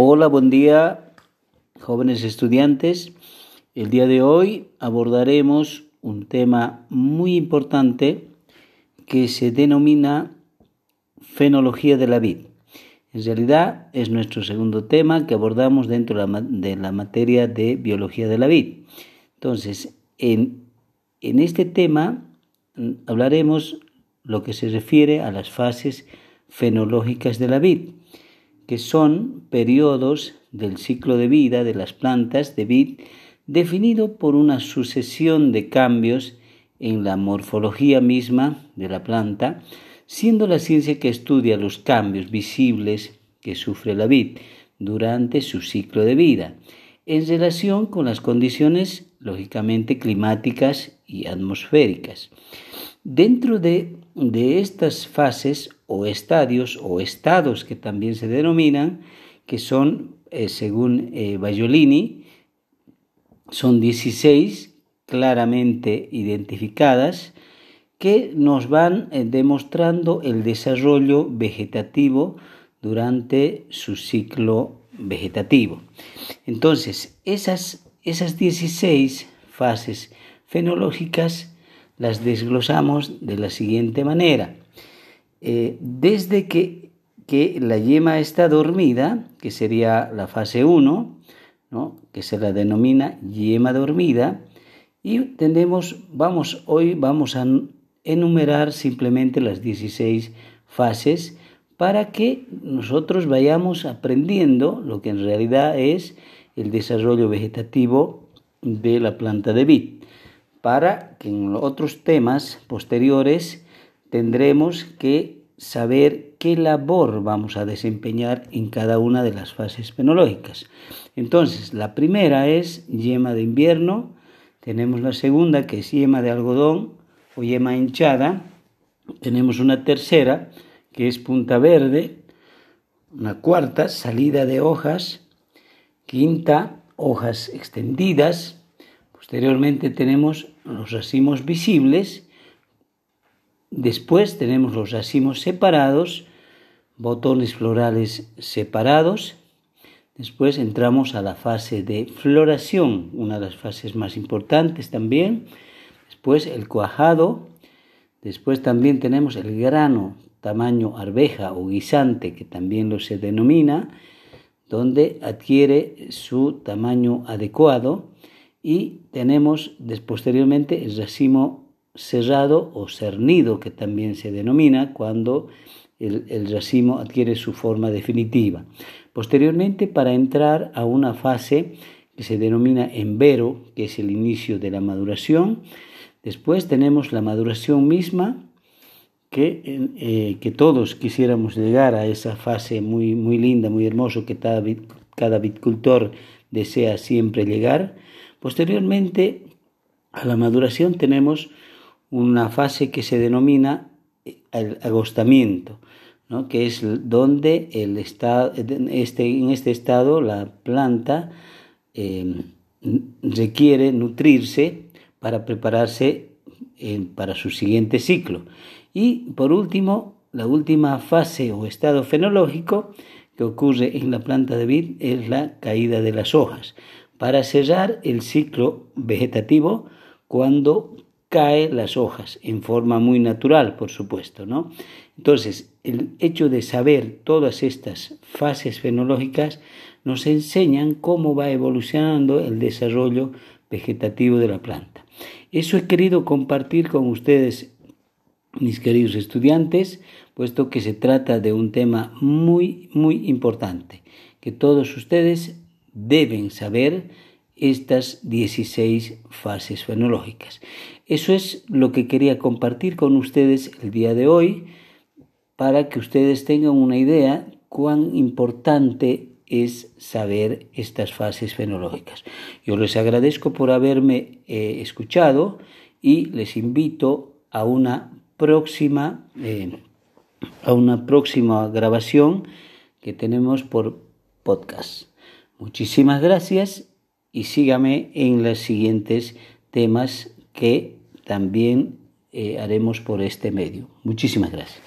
Hola, buen día, jóvenes estudiantes. El día de hoy abordaremos un tema muy importante que se denomina fenología de la vid. En realidad es nuestro segundo tema que abordamos dentro de la, materia de biología de la vid. Entonces, en, este tema mm, hablaremos lo que se refiere a las fases fenológicas de la vid que son periodos del ciclo de vida de las plantas de vid definido por una sucesión de cambios en la morfología misma de la planta, siendo la ciencia que estudia los cambios visibles que sufre la vid durante su ciclo de vida, en relación con las condiciones lógicamente climáticas y atmosféricas. Dentro de, de estas fases o estadios o estados que también se denominan, que son, eh, según eh, son 16 claramente identificadas que nos van eh, demostrando el desarrollo vegetativo durante su ciclo vegetativo. Entonces, esas, esas 16 fases fenológicas las desglosamos de la siguiente manera. Eh, desde que, que, la yema está dormida, que sería la fase 1, ¿no? que se la denomina yema dormida, y tenemos, vamos, hoy vamos a enumerar simplemente las 16 fases para que nosotros vayamos aprendiendo lo que en realidad es el desarrollo vegetativo de la planta de vid, para que en otros temas posteriores tendremos que saber qué labor vamos a desempeñar en cada una de las fases fenológicas. Entonces, la primera es yema de invierno, tenemos la segunda que es yema de algodón o yema hinchada, tenemos una tercera que es punta verde, una cuarta salida de hojas, quinta hojas extendidas, posteriormente tenemos los racimos visibles, Después tenemos los racimos separados, botones florales separados. Después entramos a la fase de floración, una de las fases más importantes también. Después el cuajado. Después también tenemos el grano tamaño arveja o guisante, que también lo se denomina, donde adquiere su tamaño adecuado. Y tenemos posteriormente el racimo cerrado o cernido, que también se denomina cuando el, racimo adquiere su forma definitiva. Posteriormente, para entrar a una fase que se denomina embero, que es el inicio de la maduración, después tenemos la maduración misma, que, eh, que todos quisiéramos llegar a esa fase muy, muy linda, muy hermoso, que cada, cada viticultor desea siempre llegar. Posteriormente, a la maduración tenemos una fase que se denomina el agostamiento, ¿no? que es donde el estado, este, en este estado la planta em, requiere nutrirse para prepararse para su siguiente ciclo. Y por último, la última fase o estado fenológico que ocurre en la planta de vid es la caída de las hojas, para cerrar el ciclo vegetativo cuando cae las hojas en forma muy natural, por supuesto, ¿no? Entonces, el hecho de saber todas estas fases fenológicas nos enseñan cómo va evolucionando el desarrollo vegetativo de la planta. Eso he querido compartir con ustedes, mis queridos estudiantes, puesto que se trata de un tema muy, muy importante, que todos ustedes deben saber estas 16 fases fenológicas. Eso es lo que quería compartir con ustedes el día de hoy para que ustedes tengan una idea cuán importante es saber estas fases fenológicas. Yo les agradezco por haberme eh, escuchado y les invito a una próxima eh, a una próxima grabación que tenemos por podcast. Muchísimas gracias y sígame en los siguientes temas que también eh, haremos por este medio. Muchísimas gracias.